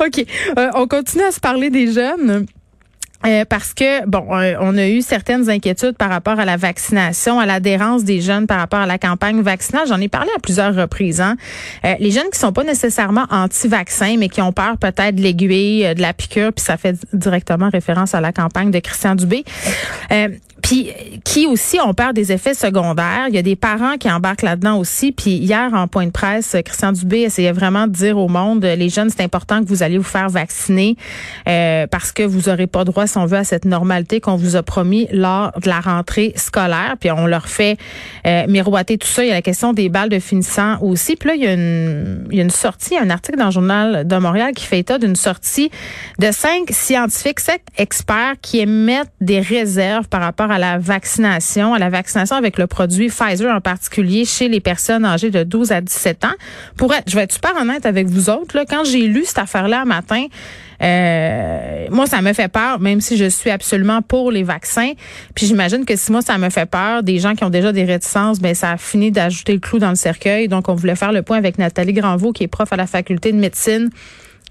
OK. Euh, on continue à se parler des jeunes. Euh, parce que bon, euh, on a eu certaines inquiétudes par rapport à la vaccination, à l'adhérence des jeunes par rapport à la campagne vaccinale. J'en ai parlé à plusieurs reprises. Hein. Euh, les jeunes qui sont pas nécessairement anti-vaccins, mais qui ont peur peut-être de l'aiguille, de la piqûre, puis ça fait directement référence à la campagne de Christian Dubé. Puis qui aussi ont peur des effets secondaires. Il y a des parents qui embarquent là-dedans aussi. Puis hier, en point de presse, Christian Dubé essayait vraiment de dire au monde, les jeunes, c'est important que vous allez vous faire vacciner euh, parce que vous aurez pas droit, on veut, à cette normalité qu'on vous a promis lors de la rentrée scolaire. Puis on leur fait euh, miroiter tout ça. Il y a la question des balles de finissant aussi. Puis là, il y a une, il y a une sortie, un article dans le journal de Montréal qui fait état d'une sortie de cinq scientifiques, cinq experts qui émettent des réserves par rapport à la vaccination, à la vaccination avec le produit Pfizer en particulier chez les personnes âgées de 12 à 17 ans. Pour être, je vais être super honnête avec vous autres, là, quand j'ai lu cette affaire-là matin, euh, moi, ça me fait peur, même si je suis absolument pour les vaccins. Puis j'imagine que si moi, ça me fait peur, des gens qui ont déjà des réticences, ben ça a fini d'ajouter le clou dans le cercueil. Donc, on voulait faire le point avec Nathalie Granvaux, qui est prof à la faculté de médecine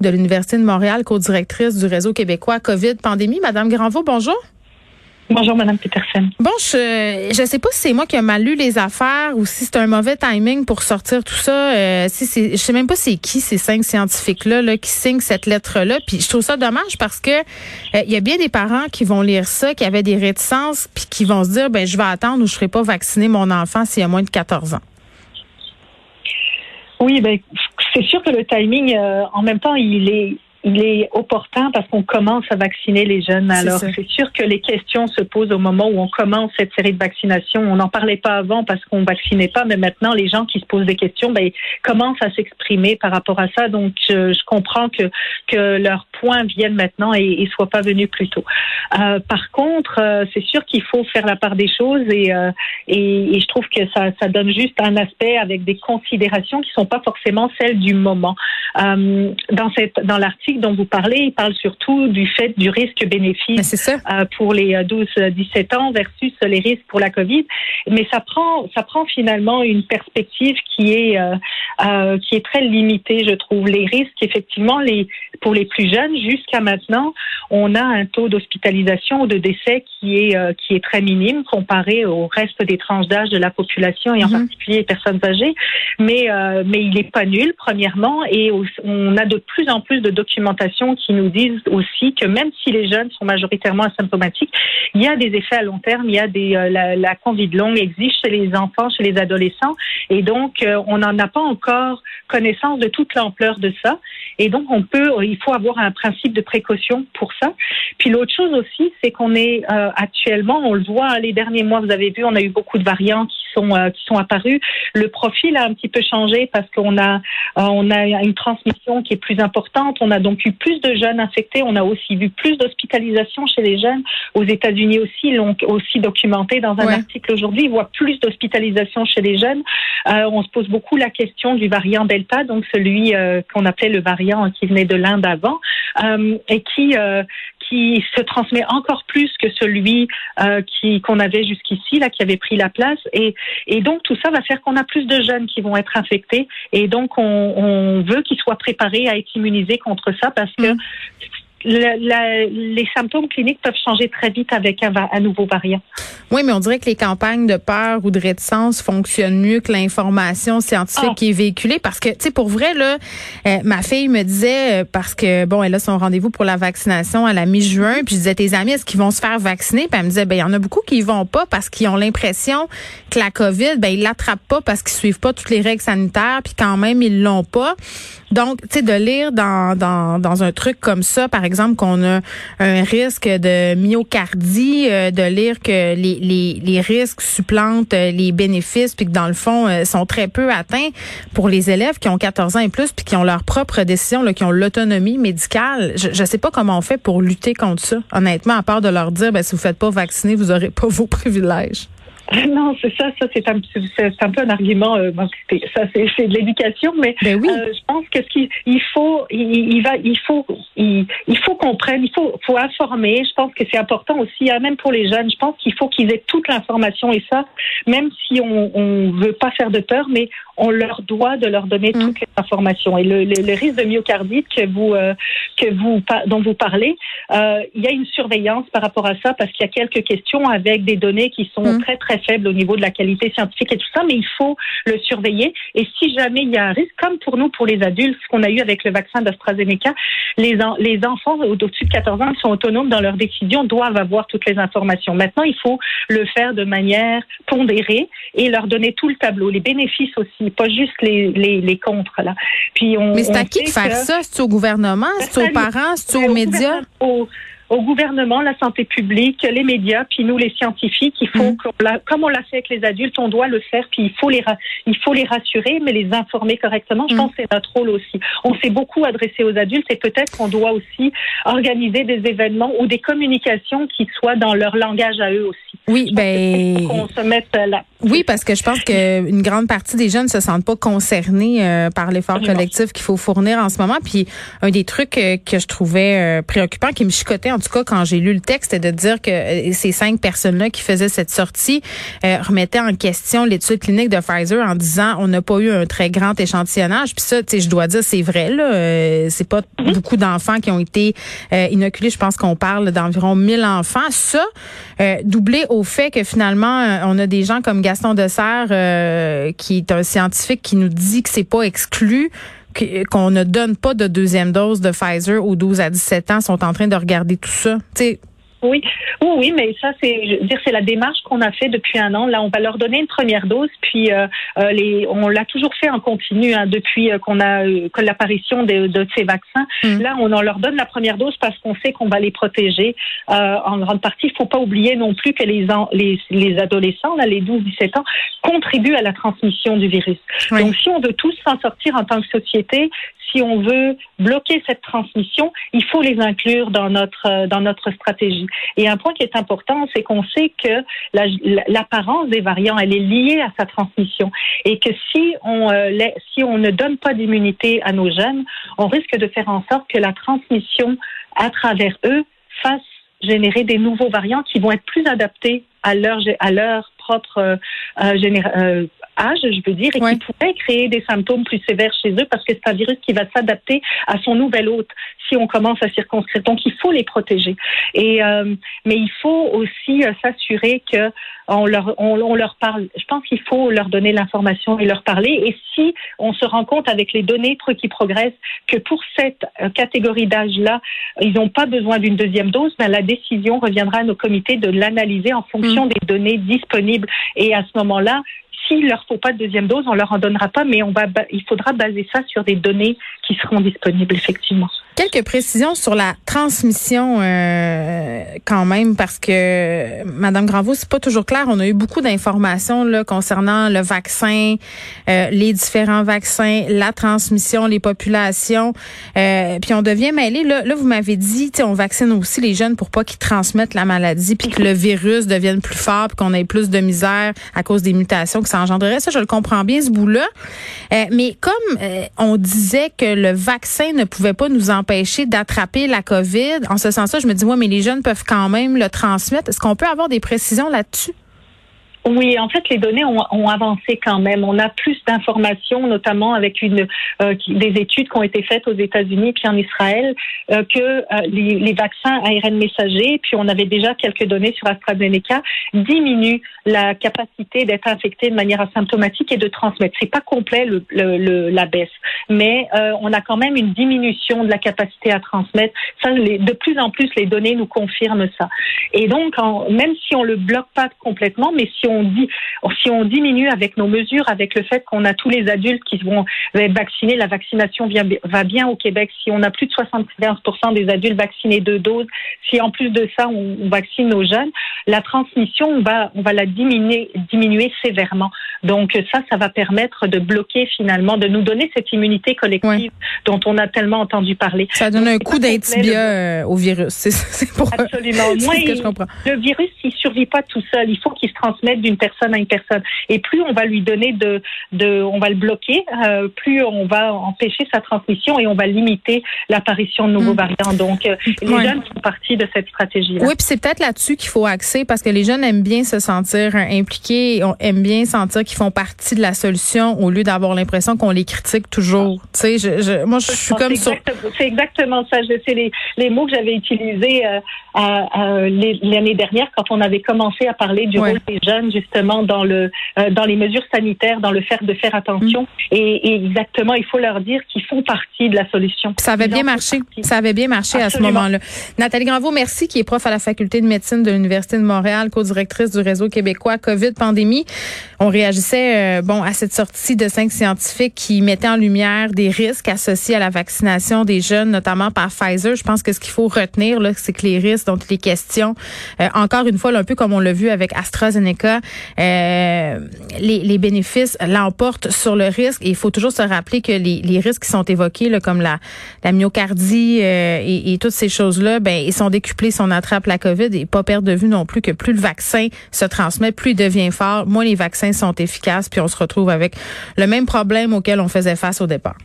de l'Université de Montréal, co-directrice du réseau québécois COVID pandémie. Madame Granvaux, bonjour. Bonjour, Madame Peterson. Bon, je je sais pas si c'est moi qui ai mal lu les affaires ou si c'est un mauvais timing pour sortir tout ça. Euh, si c'est, je sais même pas c'est qui ces cinq scientifiques là, là qui signent cette lettre là. Puis je trouve ça dommage parce que euh, il y a bien des parents qui vont lire ça, qui avaient des réticences, puis qui vont se dire ben je vais attendre ou je serai pas vacciner mon enfant s'il a moins de 14 ans. Oui, ben c'est sûr que le timing, euh, en même temps, il est il est opportun parce qu'on commence à vacciner les jeunes. Alors, c'est sûr que les questions se posent au moment où on commence cette série de vaccinations. On n'en parlait pas avant parce qu'on vaccinait pas, mais maintenant, les gens qui se posent des questions, ben, commencent à s'exprimer par rapport à ça. Donc, je, je comprends que, que leurs points viennent maintenant et ne soient pas venus plus tôt. Euh, par contre, euh, c'est sûr qu'il faut faire la part des choses et, euh, et, et, je trouve que ça, ça donne juste un aspect avec des considérations qui sont pas forcément celles du moment. Dans cette, dans l'article, dont vous parlez, il parle surtout du fait du risque-bénéfice euh, pour les 12-17 euh, ans versus les risques pour la COVID. Mais ça prend, ça prend finalement une perspective qui est, euh, qui est très limitée, je trouve. Les risques, effectivement, les, pour les plus jeunes, jusqu'à maintenant, on a un taux d'hospitalisation ou de décès qui est, qui est très minime comparé au reste des tranches d'âge de la population et en mhm. particulier les personnes âgées. Mais, mais il n'est pas nul, premièrement, et on a de plus en plus de documents qui nous disent aussi que même si les jeunes sont majoritairement asymptomatiques, il y a des effets à long terme, il y a euh, la, la Covid longue existe chez les enfants, chez les adolescents, et donc euh, on n'en a pas encore connaissance de toute l'ampleur de ça, et donc on peut, il faut avoir un principe de précaution pour ça. Puis l'autre chose aussi, c'est qu'on est, euh, actuellement, on le voit hein, les derniers mois, vous avez vu, on a eu beaucoup de variants qui sont qui sont apparus. Le profil a un petit peu changé parce qu'on a on a une transmission qui est plus importante, on a donc eu plus de jeunes infectés. On a aussi vu plus d'hospitalisations chez les jeunes. Aux États-Unis aussi, l'ont aussi documenté dans un article aujourd'hui. Ils voient plus d'hospitalisations chez les jeunes. Euh, on se pose beaucoup la question du variant Delta, donc celui euh, qu'on appelait le variant qui venait de l'Inde avant, euh, et qui qui se transmet encore plus que celui euh, qui qu'on avait jusqu'ici là qui avait pris la place. Et et donc tout ça va faire qu'on a plus de jeunes qui vont être infectés. Et donc on, on veut qu'ils soient préparés à être immunisés contre ça parce que les symptômes cliniques peuvent changer très vite avec un, un, nouveau variant. Oui, mais on dirait que les campagnes de peur ou de réticence fonctionnent mieux que l'information scientifique ah. qui est véhiculée parce que, tu sais, pour vrai, là, euh, ma fille me disait, euh, parce que, bon, elle a son rendez-vous pour la vaccination à la mi-juin, puis je disais, tes amis, est-ce qu'ils vont se faire vacciner? Puis elle me disait, ben, il y en a beaucoup qui y vont pas parce qu'ils ont l'impression que la COVID, ben, ils l'attrapent pas parce qu'ils suivent pas toutes les règles sanitaires, puis quand même, ils l'ont pas. Donc, tu sais, de lire dans, dans, dans un truc comme ça, par exemple, qu'on a un risque de myocardie, euh, de lire que les, les, les risques supplantent euh, les bénéfices, puis que dans le fond, euh, sont très peu atteints pour les élèves qui ont 14 ans et plus, puis qui ont leur propre décision, là, qui ont l'autonomie médicale. Je ne sais pas comment on fait pour lutter contre ça, honnêtement, à part de leur dire, ben, si vous faites pas vacciner, vous aurez pas vos privilèges. Non, c'est ça, ça c'est un, un peu un argument. Euh, ça c'est de l'éducation, mais ben oui. euh, je pense que ce qu'il il faut, il, va, il faut, il, il faut qu'on prenne, il faut, faut informer. Je pense que c'est important aussi, hein, même pour les jeunes. Je pense qu'il faut qu'ils aient toute l'information et ça, même si on, on veut pas faire de peur, mais on leur doit de leur donner mm. toutes les informations. Et le, le, risque de myocardite que vous, euh, que vous, dont vous parlez, euh, il y a une surveillance par rapport à ça parce qu'il y a quelques questions avec des données qui sont mm. très très faibles au niveau de la qualité scientifique et tout ça, mais il faut le surveiller. Et si jamais il y a un risque, comme pour nous, pour les adultes, ce qu'on a eu avec le vaccin d'AstraZeneca, les, les enfants au-dessus de 14 ans qui sont autonomes dans leurs décisions doivent avoir toutes les informations. Maintenant, il faut le faire de manière pondérée et leur donner tout le tableau, les bénéfices aussi, pas juste les, les, les contres. Là. Puis on, Mais c'est à qui de faire ça? C'est au gouvernement? C'est aux parents? C'est aux médias? au gouvernement, la santé publique, les médias, puis nous les scientifiques. Il faut, mm. comme on l'a fait avec les adultes, on doit le faire. Puis il faut les, il faut les rassurer, mais les informer correctement. Je mm. pense que c'est notre rôle aussi. On s'est beaucoup adressé aux adultes et peut-être qu'on doit aussi organiser des événements ou des communications qui soient dans leur langage à eux aussi. Oui, ben. Qu'on se mette là. Oui, parce que je pense qu'une grande partie des jeunes ne se sentent pas concernés euh, par l'effort collectif qu'il faut fournir en ce moment. Puis un des trucs euh, que je trouvais euh, préoccupant, qui me chicotait en tout cas quand j'ai lu le texte, c'est de dire que ces cinq personnes-là qui faisaient cette sortie remettaient en question l'étude clinique de Pfizer en disant on n'a pas eu un très grand échantillonnage. Puis ça, tu sais, je dois dire, c'est vrai là. c'est pas mm-hmm. beaucoup d'enfants qui ont été inoculés. Je pense qu'on parle d'environ 1000 enfants. Ça, doublé au fait que finalement, on a des gens comme Gaston Dessert, euh, qui est un scientifique qui nous dit que c'est pas exclu qu'on ne donne pas de deuxième dose de Pfizer aux 12 à 17 ans, sont en train de regarder tout ça. sais oui, oui, oui, mais ça c'est, dire, c'est la démarche qu'on a fait depuis un an. Là, on va leur donner une première dose, puis euh, euh les, on l'a toujours fait en continu hein, depuis euh, qu'on a que l'apparition de, de, ces vaccins. Mm. Là, on en leur donne la première dose parce qu'on sait qu'on va les protéger euh, en grande partie. Il faut pas oublier non plus que les, les, les adolescents, là, les 12-17 ans, contribuent à la transmission du virus. Donc, si on veut tous s'en sortir en tant que société, si on veut bloquer cette transmission, il faut les inclure dans notre euh, dans notre stratégie. Et un point qui est important, c'est qu'on sait que l'apparence des variants, elle est liée à sa transmission, et que si on euh, si on ne donne pas d'immunité à nos jeunes, on risque de faire en sorte que la transmission à travers eux fasse générer des nouveaux variants qui vont être plus adaptés à leur à leur propre euh, euh, âge, je veux dire, et qui pourrait créer des symptômes plus sévères chez eux parce que c'est un virus qui va s'adapter à son nouvel hôte si on commence à circonscrire. Donc, il faut les protéger. Et euh, mais il faut aussi euh, s'assurer que on leur on, leur parle. Je pense qu'il faut leur donner l'information et leur parler. Et si on se rend compte avec les données qui progressent que pour cette euh, catégorie d'âge-là, ils n'ont pas besoin d'une deuxième dose, ben la décision reviendra à nos comités de l'analyser en fonction mmh. des données disponibles. Et à ce moment-là, s'il leur faut pas de deuxième dose, on leur en donnera pas, mais on va, il faudra baser ça sur des données qui seront disponibles effectivement. Quelques précisions sur la transmission euh, quand même parce que Madame Granvaux, c'est pas toujours clair. On a eu beaucoup d'informations là concernant le vaccin, euh, les différents vaccins, la transmission, les populations. Euh, puis on devient mêlé. Là, là vous m'avez dit, on vaccine aussi les jeunes pour pas qu'ils transmettent la maladie, puis que le virus devienne plus fort, puis qu'on ait plus de misère à cause des mutations que ça engendrerait. Ça, je le comprends bien ce bout-là. mais comme on disait que le vaccin ne pouvait pas nous en d'attraper la COVID. En ce sens-là, je me dis, moi, mais les jeunes peuvent quand même le transmettre. Est-ce qu'on peut avoir des précisions là-dessus? Oui, en fait, les données ont, ont avancé quand même. On a plus d'informations, notamment avec une euh, des études qui ont été faites aux États-Unis puis en Israël, euh, que euh, les, les, vaccins ARN messagers, puis on avait déjà quelques données sur AstraZeneca, diminuent la capacité d'être infecté de manière asymptomatique et de transmettre. C'est pas complet le, le, la baisse, mais on a quand même une diminution de la capacité à transmettre. Ça, les, de plus en plus, les données nous confirment ça. Et donc, en, même si on le bloque pas complètement, mais si on on dit, si on diminue avec nos mesures, avec le fait qu'on a tous les adultes qui vont être vaccinés, la vaccination va bien au Québec. Si on a plus de 75% des adultes vaccinés deux doses, si en plus de ça on, vaccine nos jeunes, la transmission on va on va la diminuer diminuer sévèrement. Donc ça, ça va permettre de bloquer finalement, de nous donner cette immunité collective dont on a tellement entendu parler. Ça donne un coup d'intibia euh, au virus. C'est pour Absolument. Moi, le virus, il survit pas tout seul. Il faut qu'il se transmette d'une personne à une personne. Et plus on va lui donner de, de on va le bloquer, euh, plus on va empêcher sa transmission et on va limiter l'apparition de nouveaux mm. variants. Donc, euh, les jeunes font partie de cette stratégie-là. Oui, puis c'est peut-être là-dessus qu'il faut axer parce que les jeunes aiment bien se sentir impliqués, aiment bien sentir qu'ils font partie de la solution au lieu d'avoir l'impression qu'on les critique toujours. Tu sais, je, je, moi, je suis comme ça. C'est exactement ça. C'est les, les mots que j'avais utilisés euh, l'année dernière quand on avait commencé à parler du rôle des jeunes justement dans le euh, dans les mesures sanitaires, dans le faire de faire attention. Mm. Et, exactement, il faut leur dire qu'ils font partie de la solution. ça avait bien marché. Ça avait bien marché à ce moment-là. Nathalie Granvaux, merci, qui est prof à la faculté de médecine de l'Université de Montréal, co-directrice du réseau québécois COVID pandémie. On réagissait euh, bon à cette sortie de cinq scientifiques qui mettaient en lumière des risques associés à la vaccination des jeunes, notamment par Pfizer. Je pense que ce qu'il faut retenir c'est que les risques dont les questions, euh, encore une fois, un peu comme on l'a vu avec AstraZeneca, euh, les, les, bénéfices l'emportent sur le risque. Il faut toujours se rappeler que les, les risques qui sont évoqués, là, comme la, la myocardie euh, et, et, toutes ces choses-là, ben ils sont décuplés si on attrape la COVID et pas perdre de vue non plus que plus le vaccin se transmet, plus il devient fort, moins les vaccins sont efficaces, puis on se retrouve avec le même problème auquel on faisait face au départ.